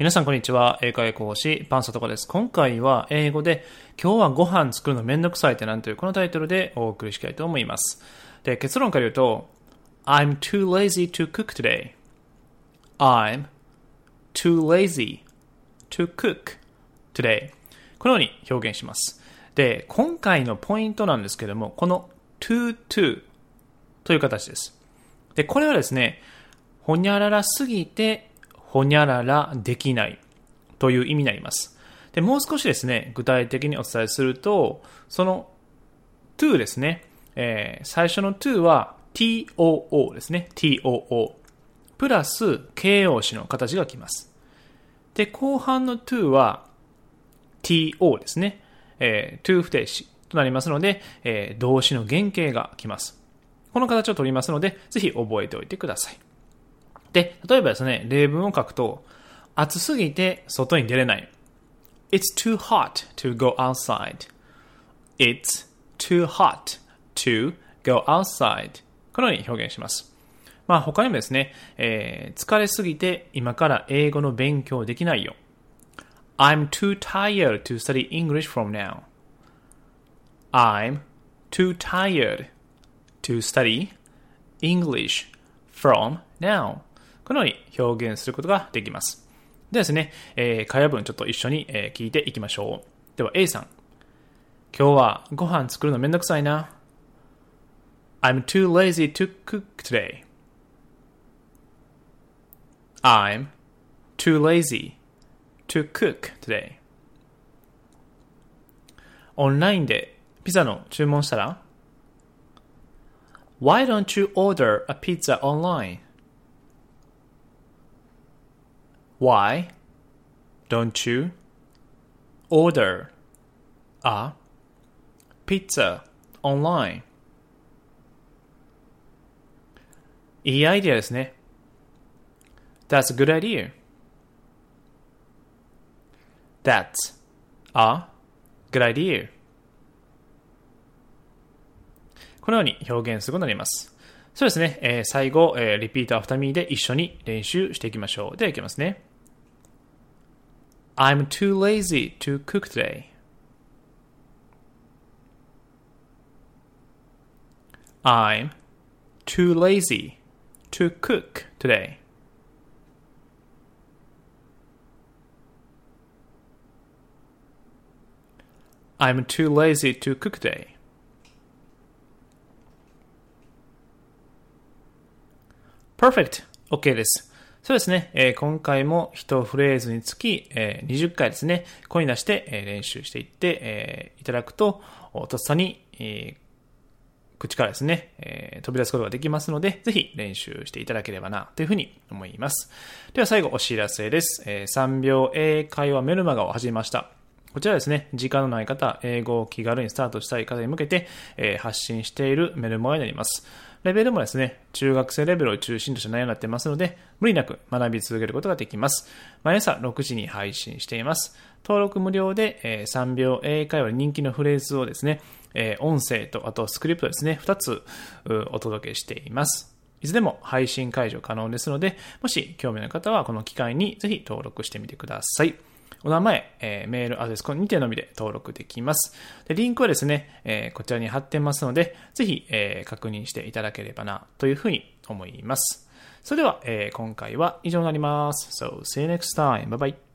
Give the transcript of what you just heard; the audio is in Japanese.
皆さんこんにちは。英会講師、パンサトコです。今回は英語で、今日はご飯作るのめんどくさいってなんというこのタイトルでお送りしたいと思います。で、結論から言うと、I'm too lazy to cook today. I'm too lazy to cook today. このように表現します。で、今回のポイントなんですけども、この to to という形です。で、これはですね、ほにゃららすぎてほにゃららできないという意味になります。で、もう少しですね、具体的にお伝えすると、その to ですね、えー、最初の to は too ですね、too。プラス形容詞の形が来ます。で、後半の to は to ですね、えー、to 不定詞となりますので、えー、動詞の原型が来ます。この形を取りますので、ぜひ覚えておいてください。で、例えばですね、例文を書くと、暑すぎて外に出れない。It's too hot to go outside. It's too hot to go outside. このように表現します。まあ他にもですね、えー、疲れすぎて今から英語の勉強できないよ。I'm too tired to study English from now. I'm too tired to study English from now. このように表現することができます。ではですね、えー、会話文ちょっと一緒に、えー、聞いていきましょう。では A さん。今日はご飯作るのめんどくさいな。I'm too lazy to cook today. I'm too lazy to cook today. オンラインでピザの注文したら Why don't you order a pizza online? Why don't you order a pizza online? いいアイデアですね。That's a good idea. That's a good idea. このように表現することになります。そうですね。えー、最後、えー、 repeat after me で一緒に練習していきましょう。では、いきますね。I'm too lazy to cook today. I'm too lazy to cook today. I'm too lazy to cook today. Perfect. OK です。そうですね、えー、今回も1フレーズにつき、えー、20回ですね、声に出して、えー、練習していって、えー、いただくと、とっさに、え、口からですね、え、飛び出すことができますので、ぜひ練習していただければな、というふうに思います。では最後お知らせです。え、3秒英会話メルマガを始めました。こちらですね、時間のない方、英語を気軽にスタートしたい方に向けて、え、発信しているメルマガになります。レベルもですね、中学生レベルを中心とした内容になってますので、無理なく学び続けることができます。毎朝6時に配信しています。登録無料で、え、3秒英会話人気のフレーズをですね、え、音声とあとスクリプトですね、2つお届けしています。いつでも配信解除可能ですので、もし興味のある方はこの機会にぜひ登録してみてください。お名前、えー、メールアドレス、この2点のみで登録できます。でリンクはですね、えー、こちらに貼ってますので、ぜひ、えー、確認していただければな、というふうに思います。それでは、えー、今回は以上になります。So, see you next time. Bye bye.